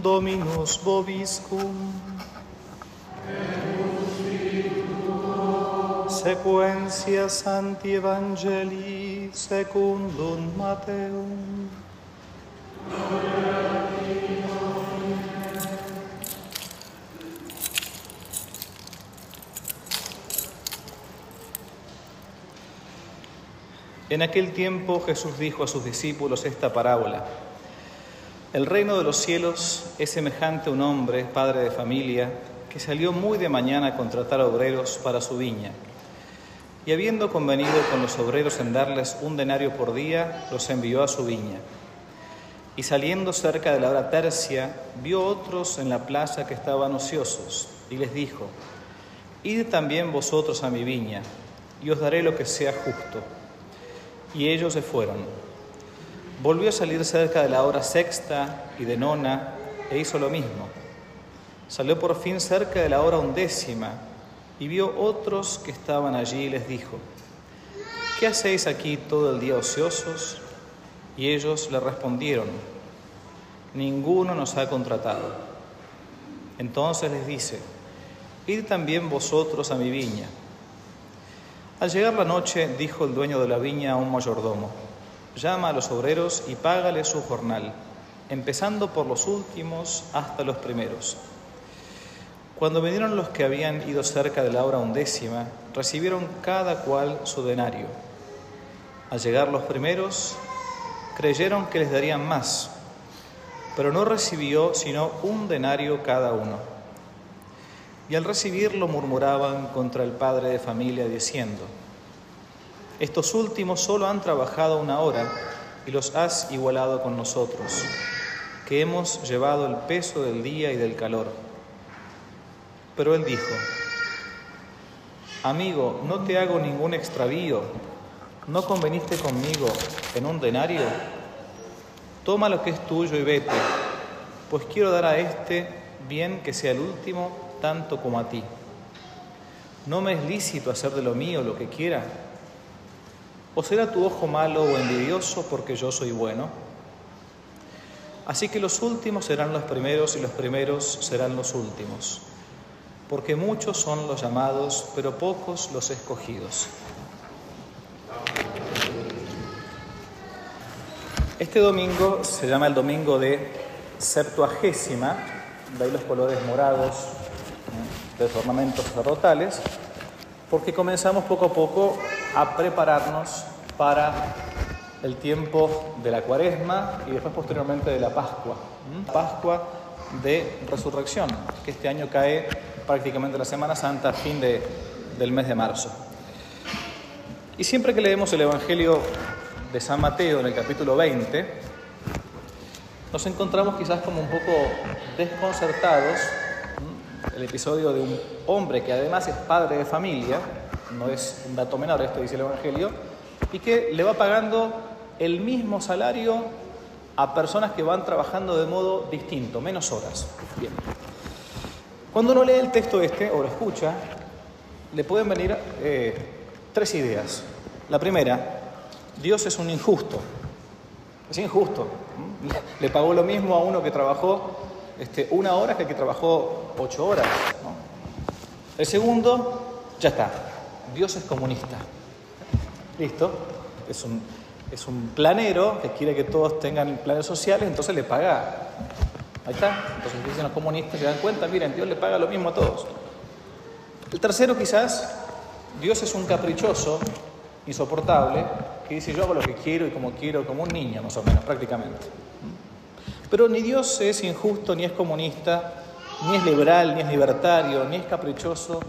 Dominus vobiscum. Sequentia Sancti Evangelii secundum Mateum. En aquel tiempo Jesús dijo a sus discípulos esta parábola. El reino de los cielos es semejante a un hombre, padre de familia, que salió muy de mañana a contratar obreros para su viña. Y habiendo convenido con los obreros en darles un denario por día, los envió a su viña. Y saliendo cerca de la hora tercia, vio otros en la plaza que estaban ociosos, y les dijo, Id también vosotros a mi viña, y os daré lo que sea justo. Y ellos se fueron. Volvió a salir cerca de la hora sexta y de nona e hizo lo mismo. Salió por fin cerca de la hora undécima y vio otros que estaban allí y les dijo, ¿qué hacéis aquí todo el día ociosos? Y ellos le respondieron, ninguno nos ha contratado. Entonces les dice, id también vosotros a mi viña. Al llegar la noche, dijo el dueño de la viña a un mayordomo, llama a los obreros y págale su jornal, empezando por los últimos hasta los primeros. Cuando vinieron los que habían ido cerca de la hora undécima, recibieron cada cual su denario. Al llegar los primeros, creyeron que les darían más, pero no recibió sino un denario cada uno y al recibirlo murmuraban contra el padre de familia diciendo, estos últimos solo han trabajado una hora y los has igualado con nosotros, que hemos llevado el peso del día y del calor. Pero él dijo, amigo, no te hago ningún extravío, ¿no conveniste conmigo en un denario? Toma lo que es tuyo y vete, pues quiero dar a este bien que sea el último tanto como a ti. ¿No me es lícito hacer de lo mío lo que quiera? ¿O será tu ojo malo o envidioso porque yo soy bueno? Así que los últimos serán los primeros y los primeros serán los últimos, porque muchos son los llamados, pero pocos los escogidos. Este domingo se llama el domingo de Septuagésima, de ahí los colores morados, de los ornamentos sacerdotales, porque comenzamos poco a poco a prepararnos para el tiempo de la cuaresma y después posteriormente de la Pascua, Pascua de Resurrección, que este año cae prácticamente la Semana Santa fin de, del mes de marzo. Y siempre que leemos el Evangelio de San Mateo en el capítulo 20, nos encontramos quizás como un poco desconcertados el episodio de un hombre que además es padre de familia, no es un dato menor, esto dice el Evangelio, y que le va pagando el mismo salario a personas que van trabajando de modo distinto, menos horas. Bien. Cuando uno lee el texto este o lo escucha, le pueden venir eh, tres ideas. La primera, Dios es un injusto. Es injusto. Le pagó lo mismo a uno que trabajó este, una hora que el que trabajó ocho horas. El segundo, ya está, Dios es comunista. ¿Listo? Es un, es un planero que quiere que todos tengan planes sociales, entonces le paga. Ahí está. Entonces dicen los comunistas, se dan cuenta, miren, Dios le paga lo mismo a todos. El tercero quizás, Dios es un caprichoso, insoportable, que dice yo hago lo que quiero y como quiero, como un niño más o menos, prácticamente. Pero ni Dios es injusto, ni es comunista, ni es liberal, ni es libertario, ni es caprichoso,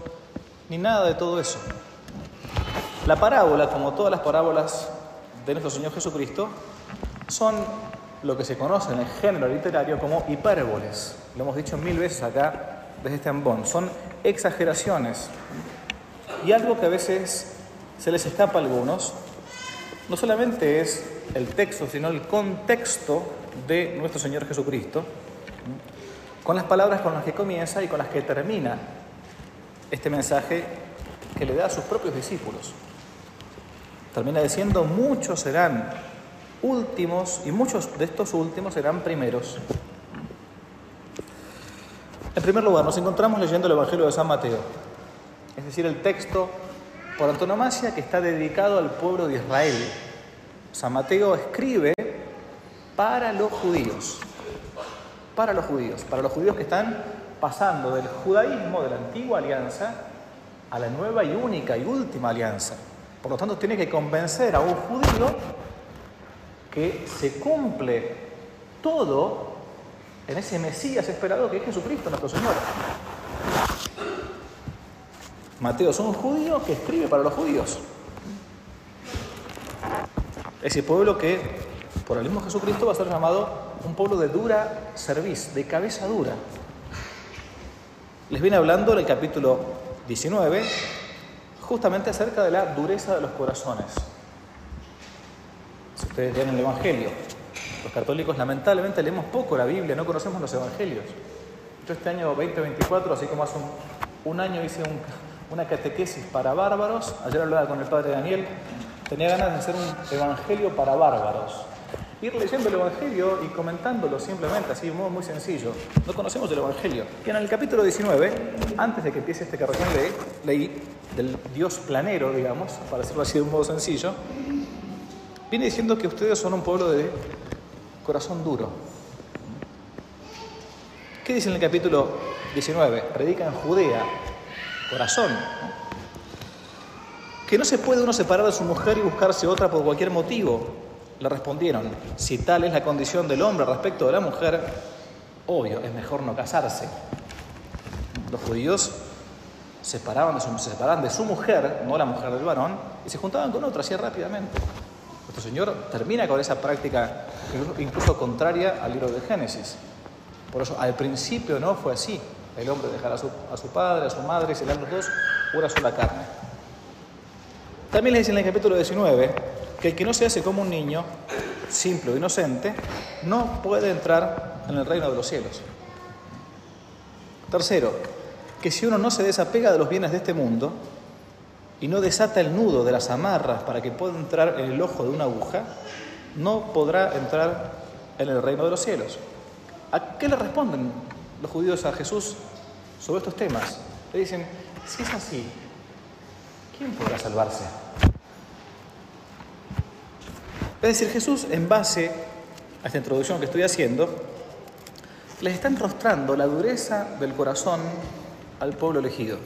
ni nada de todo eso. La parábola, como todas las parábolas de nuestro Señor Jesucristo, son lo que se conoce en el género literario como hipérboles. Lo hemos dicho mil veces acá desde este ambón. Son exageraciones. Y algo que a veces se les escapa a algunos, no solamente es el texto, sino el contexto de nuestro Señor Jesucristo, con las palabras con las que comienza y con las que termina este mensaje que le da a sus propios discípulos. Termina diciendo, muchos serán últimos y muchos de estos últimos serán primeros. En primer lugar, nos encontramos leyendo el Evangelio de San Mateo, es decir, el texto por antonomasia que está dedicado al pueblo de Israel. San Mateo escribe para los judíos, para los judíos, para los judíos que están pasando del judaísmo de la antigua alianza a la nueva y única y última alianza. Por lo tanto, tiene que convencer a un judío que se cumple todo en ese Mesías esperado que es Jesucristo nuestro Señor. Mateo es un judío que escribe para los judíos. Ese pueblo que, por el mismo Jesucristo, va a ser llamado un pueblo de dura cerviz, de cabeza dura. Les viene hablando en el capítulo 19 justamente acerca de la dureza de los corazones. Si ustedes leen el Evangelio, los católicos lamentablemente leemos poco la Biblia, no conocemos los Evangelios. Yo este año 2024, así como hace un, año hice una catequesis para bárbaros, ayer hablaba con el padre Daniel, tenía ganas de hacer un Evangelio para bárbaros. Ir leyendo el Evangelio y comentándolo simplemente, así de modo muy sencillo. No conocemos el Evangelio. Y en el capítulo 19, antes de que empiece este que recién leí, del Dios planero, digamos, para decirlo así de un modo sencillo, viene diciendo que ustedes son un pueblo de corazón duro. ¿Qué dice en el capítulo 19? Predica en Judea, corazón. Que no se puede uno separar de su mujer y buscarse otra por cualquier motivo. Le respondieron, si tal es la condición del hombre respecto de la mujer, obvio, es mejor no casarse. Los judíos se separaban de su, mujer, no la mujer del varón, y se juntaban con otra así rápidamente. Nuestro Señor termina con esa práctica incluso contraria al libro de Génesis. Por eso al principio no fue así. El hombre dejará a su, padre, a su madre, y serán los dos una sola carne. También le dice en el capítulo 19 que el que no se hace como un niño, simple o inocente, no puede entrar en el reino de los cielos. Tercero, que si uno no se desapega de los bienes de este mundo, y no desata el nudo de las amarras para que pueda entrar en el ojo de una aguja, no podrá entrar en el reino de los cielos. ¿A qué le responden los judíos a Jesús sobre estos temas? Le dicen, si es así, ¿quién podrá salvarse? Es decir, Jesús, en base a esta introducción que estoy haciendo, les está enrostrando la dureza del corazón al pueblo elegido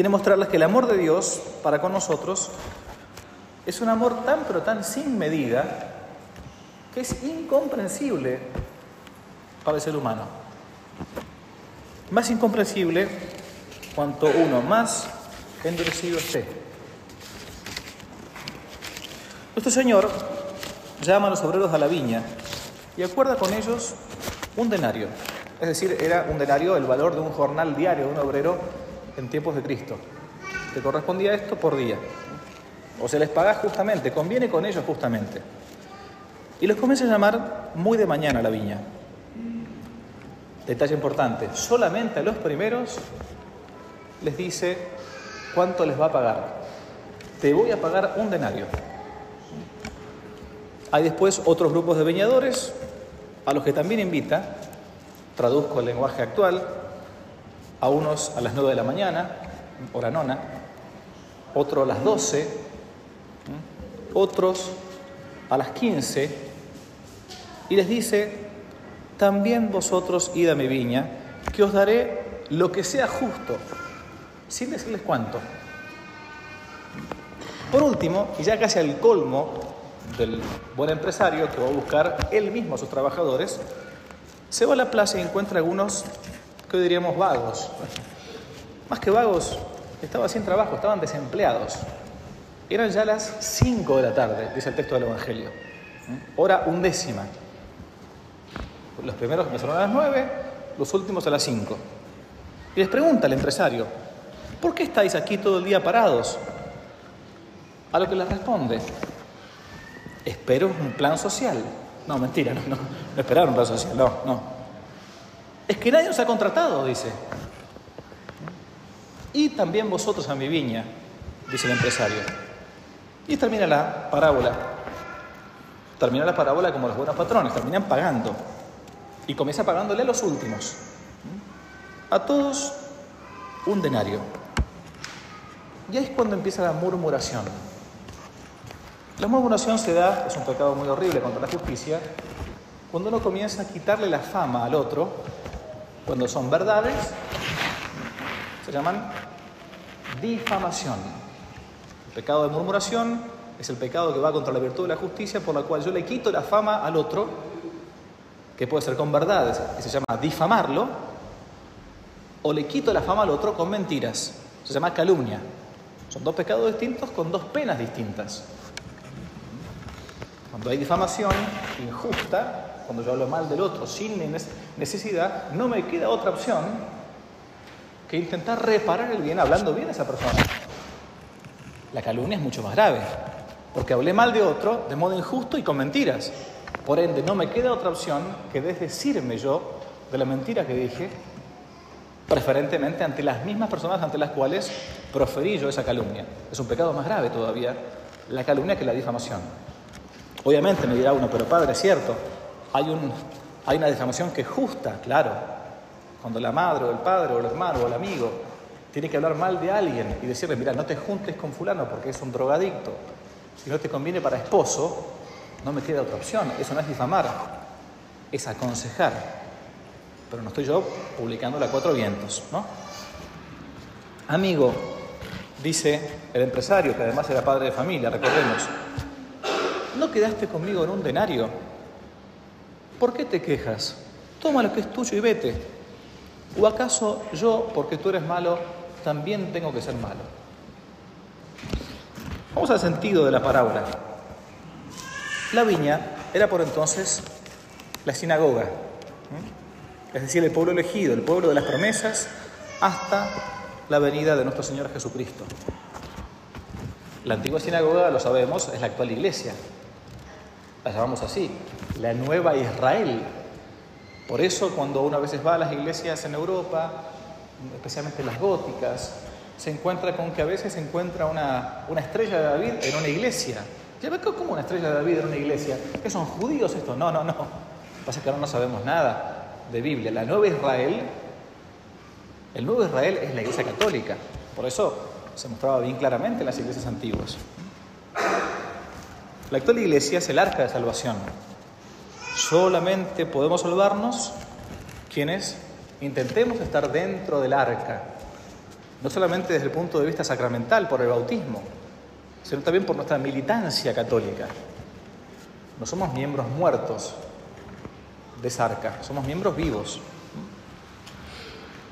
quiere mostrarles que el amor de Dios para con nosotros es un amor tan pero tan sin medida que es incomprensible para el ser humano. Más incomprensible cuanto uno más endurecido esté. Nuestro Señor llama a los obreros a la viña y acuerda con ellos un denario. Es decir, era un denario el valor de un jornal diario de un obrero en tiempos de Cristo. Te correspondía esto por día. O se les paga justamente, conviene con ellos justamente. Y los comienza a llamar muy de mañana a la viña. Detalle importante, solamente a los primeros les dice cuánto les va a pagar. Te voy a pagar un denario. Hay después otros grupos de viñadores a los que también invita, traduzco el lenguaje actual, a unos a las 9 de la mañana, hora nona, otro a las 12, otros a las 15, y les dice, también vosotros id a mi viña, que os daré lo que sea justo, sin decirles cuánto. Por último, y ya casi al colmo del buen empresario que va a buscar él mismo a sus trabajadores, se va a la plaza y encuentra algunos que hoy diríamos vagos. Más que vagos, estaban sin trabajo, estaban desempleados. Eran ya las 5 de la tarde, dice el texto del Evangelio. Hora undécima. Los primeros empezaron a las 9, los últimos a las 5. Y les pregunta el empresario, ¿por qué estáis aquí todo el día parados? A lo que les responde, espero un plan social. No, mentira, no, no, no esperaron un plan social, no, no. Es que nadie nos ha contratado, dice. Y también vosotros a mi viña, dice el empresario. Y termina la parábola. Termina la parábola como los buenos patrones, terminan pagando. Y comienza pagándole a los últimos. a todos un denario. Y ahí es cuando empieza la murmuración. La murmuración se da, es un pecado muy horrible contra la justicia, cuando uno comienza a quitarle la fama al otro, cuando son verdades, se llaman difamación. El pecado de murmuración es el pecado que va contra la virtud de la justicia, por la cual yo le quito la fama al otro, que puede ser con verdades, que se llama difamarlo, o le quito la fama al otro con mentiras, se llama calumnia. Son dos pecados distintos con dos penas distintas. Cuando hay difamación injusta, cuando yo hablo mal del otro sin necesidad, no me queda otra opción que intentar reparar el bien hablando bien a esa persona. La calumnia es mucho más grave, porque hablé mal de otro de modo injusto y con mentiras. Por ende, no me queda otra opción que desdecirme yo de la mentira que dije, preferentemente ante las mismas personas ante las cuales proferí yo esa calumnia. Es un pecado más grave todavía la calumnia que la difamación. Obviamente me dirá uno, pero padre, es cierto, hay, un, hay una difamación que es justa, claro. Cuando la madre o el padre o el hermano o el amigo tiene que hablar mal de alguien y decirle, mira, no te juntes con fulano porque es un drogadicto, si no te conviene para esposo, no me queda otra opción. Eso no es difamar, es aconsejar. Pero no estoy yo publicando la cuatro vientos, ¿no? Amigo, dice el empresario, que además era padre de familia, recordemos, ¿no quedaste conmigo en un denario? ¿Por qué te quejas? Toma lo que es tuyo y vete. ¿O acaso yo, porque tú eres malo, también tengo que ser malo? Vamos al sentido de la parábola. La viña era por entonces la sinagoga, es decir, el pueblo elegido, el pueblo de las promesas, hasta la venida de nuestro Señor Jesucristo. La antigua sinagoga, lo sabemos, es la actual iglesia, la llamamos así, la nueva Israel. Por eso cuando uno a veces va a las iglesias en Europa, especialmente las góticas, se encuentra con que a veces se encuentra una, una estrella de David en una iglesia. ¿Ya ve cómo una estrella de David en una iglesia? ¿Que son judíos estos? No, no, no. Pasa que ahora no sabemos nada de Biblia. La nueva Israel, el nuevo Israel es la iglesia católica. Por eso se mostraba bien claramente en las iglesias antiguas. La actual iglesia es el arca de salvación. Solamente podemos salvarnos quienes intentemos estar dentro del arca, no solamente desde el punto de vista sacramental por el bautismo, sino también por nuestra militancia católica. No somos miembros muertos de esa arca, somos miembros vivos.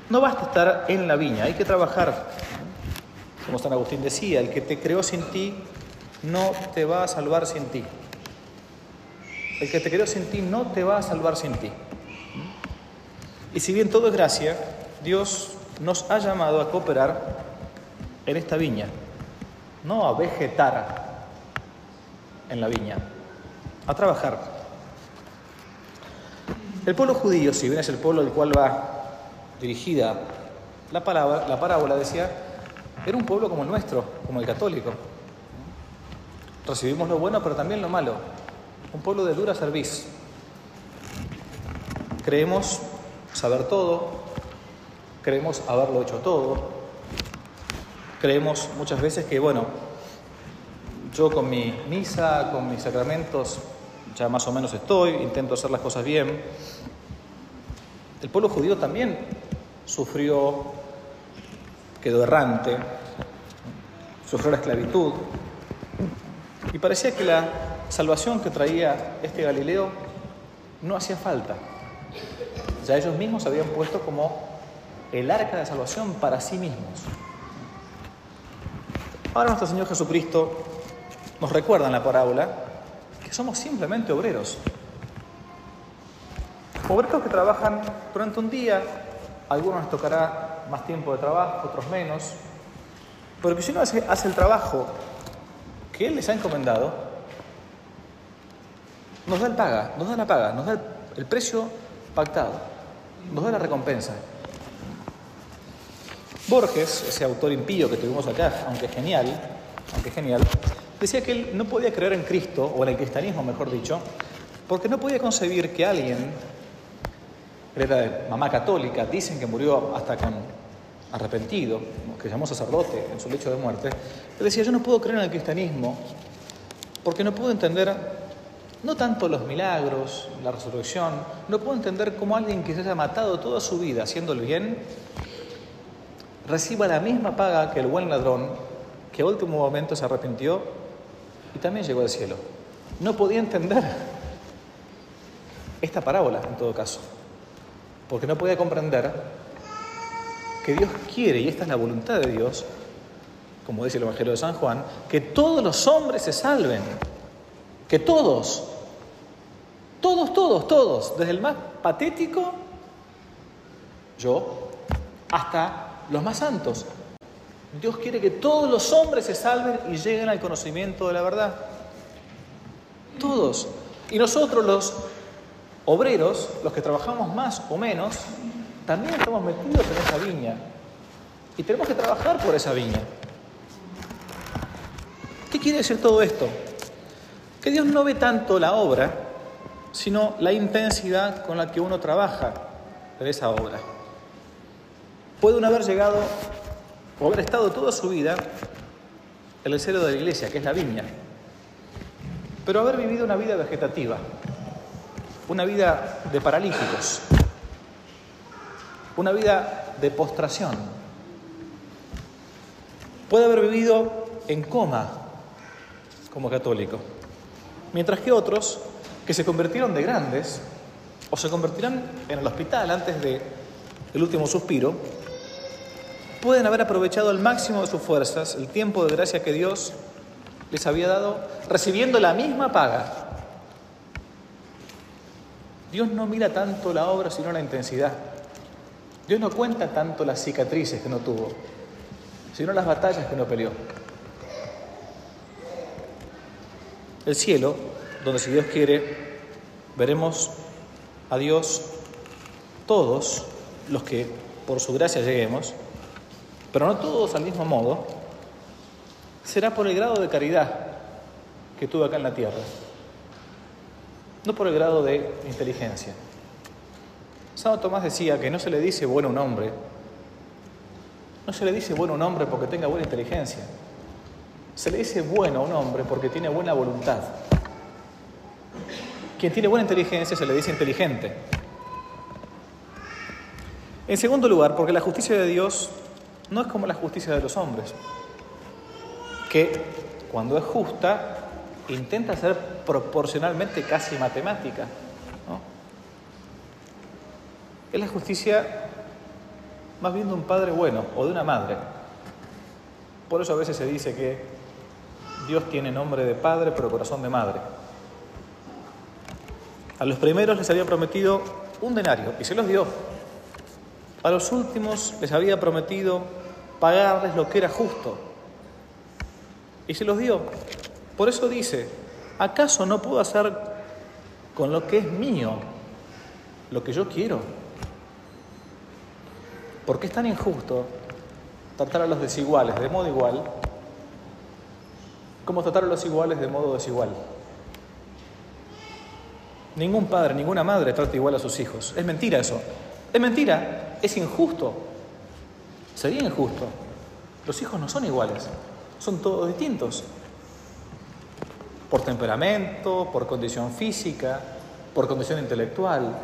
No basta estar en la viña, hay que trabajar. Como San Agustín decía, el que te creó sin ti no te va a salvar sin ti. El que te creó sin ti no te va a salvar sin ti. Y si bien todo es gracia, Dios nos ha llamado a cooperar en esta viña, no a vegetar en la viña, a trabajar. El pueblo judío, si bien es el pueblo del cual va dirigida la, palabra, la parábola, decía, era un pueblo como el nuestro, como el católico, Recibimos lo bueno, pero también lo malo. Un pueblo de dura serviz. Creemos saber todo, creemos haberlo hecho todo, creemos muchas veces que, bueno, yo con mi misa, con mis sacramentos, ya más o menos estoy, intento hacer las cosas bien. El pueblo judío también sufrió, quedó errante, sufrió la esclavitud, y parecía que la salvación que traía este Galileo no hacía falta. Ya ellos mismos se habían puesto como el arca de salvación para sí mismos. Ahora nuestro Señor Jesucristo nos recuerda en la parábola que somos simplemente obreros. Obreros que trabajan durante un día, algunos les tocará más tiempo de trabajo, otros menos, pero si uno hace el trabajo que Él les ha encomendado, nos da el paga, nos da la paga, nos da el, precio pactado, nos da la recompensa. Borges, ese autor impío que tuvimos acá, aunque genial, aunque genial, decía que él no podía creer en Cristo, o en el cristianismo mejor dicho, porque no podía concebir que alguien era de mamá católica, dicen que murió hasta con arrepentido, que llamó sacerdote en su lecho de muerte, él decía, yo no puedo creer en el cristianismo porque no puedo entender no tanto los milagros, la resurrección, no puedo entender cómo alguien que se haya matado toda su vida haciendo el bien, reciba la misma paga que el buen ladrón, que a último momento se arrepintió y también llegó al cielo. No podía entender esta parábola, en todo caso, porque no podía comprender que Dios quiere, y esta es la voluntad de Dios, como dice el Evangelio de San Juan, que todos los hombres se salven, que todos, todos, todos, todos, desde el más patético, yo, hasta los más santos. Dios quiere que todos los hombres se salven y lleguen al conocimiento de la verdad. Todos. Y nosotros los obreros, los que trabajamos más o menos, también estamos metidos en esa viña. Y tenemos que trabajar por esa viña. ¿Qué quiere decir todo esto? Que Dios no ve tanto la obra, sino la intensidad con la que uno trabaja en esa obra. Puede uno haber llegado o haber estado toda su vida en el cero de la iglesia, que es la viña, pero haber vivido una vida vegetativa, una vida de paralíticos, una vida de postración. Puede haber vivido en coma como católico, mientras que otros que se convirtieron de grandes o se convertirán en el hospital antes de el último suspiro, pueden haber aprovechado al máximo de sus fuerzas el tiempo de gracia que Dios les había dado, recibiendo la misma paga Dios no mira tanto la obra, sino la intensidad. Dios no cuenta tanto las cicatrices que no tuvo, sino las batallas que no peleó. El cielo, donde si Dios quiere, veremos a Dios todos los que por su gracia lleguemos, pero no todos al mismo modo, será por el grado de caridad que tuve acá en la tierra no por el grado de inteligencia. Santo Tomás decía que no se le dice bueno a un hombre, no se le dice bueno a un hombre porque tenga buena inteligencia, se le dice bueno a un hombre porque tiene buena voluntad. Quien tiene buena inteligencia se le dice inteligente. En segundo lugar, porque la justicia de Dios no es como la justicia de los hombres, que cuando es justa intenta ser proporcionalmente casi matemática. Es la justicia más bien de un padre bueno o de una madre. Por eso a veces se dice que Dios tiene nombre de padre pero corazón de madre. A los primeros les había prometido un denario y se los dio. A los últimos les había prometido pagarles lo que era justo y se los dio. Por eso dice, ¿acaso no puedo hacer con lo que es mío lo que yo quiero? ¿Por qué es tan injusto tratar a los desiguales de modo igual como tratar a los iguales de modo desigual? Ningún padre, ninguna madre trata igual a sus hijos. Es mentira eso. Es mentira. Es injusto. Sería injusto. Los hijos no son iguales. Son todos distintos por temperamento, por condición física, por condición intelectual.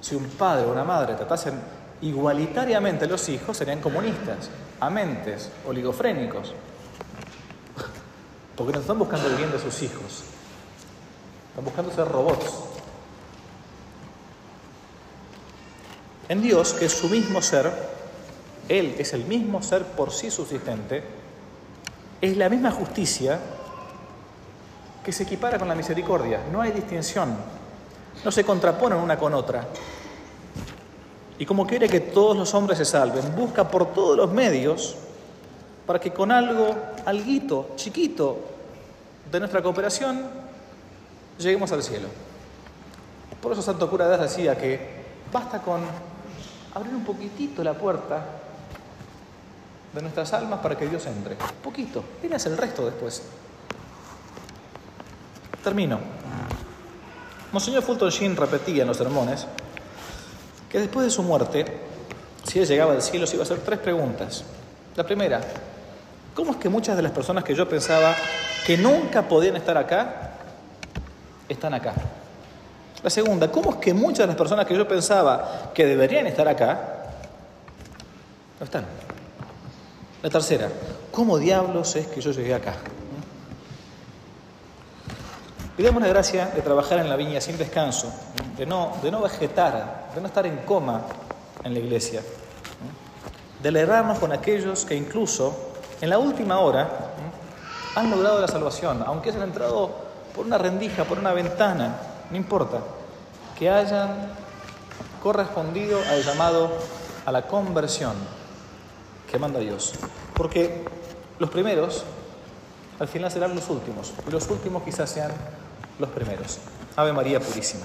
Si un padre o una madre tratasen igualitariamente los hijos, serían comunistas, amentes, oligofrénicos, porque no están buscando el bien de sus hijos, están buscando ser robots. En Dios, que es su mismo ser, Él es el mismo ser por sí subsistente, es la misma justicia que se equipara con la misericordia. No hay distinción. No se contraponen una con otra. Y como quiere que todos los hombres se salven, busca por todos los medios para que con algo, alguito, chiquito de nuestra cooperación, lleguemos al cielo. Por eso Santo Cura de decía que basta con abrir un poquitito la puerta de nuestras almas para que Dios entre. Poquito. Viene el resto después. Termino. Monseñor Fulton Sheen repetía en los sermones que después de su muerte, si él llegaba al cielo, se iba a hacer tres preguntas. La primera, ¿cómo es que muchas de las personas que yo pensaba que nunca podían estar acá, están acá? La segunda, ¿cómo es que muchas de las personas que yo pensaba que deberían estar acá, no están? La tercera, ¿cómo diablos es que yo llegué acá? Pidamos la gracia de trabajar en la viña sin descanso, de no, de no vegetar, de no estar en coma en la iglesia, de alegrarnos con aquellos que incluso en la última hora han logrado la salvación, aunque hayan entrado por una rendija, por una ventana, no importa, que hayan correspondido al llamado a la conversión que manda Dios. Porque los primeros al final serán los últimos, y los últimos quizás sean los primeros. Ave María Purísima.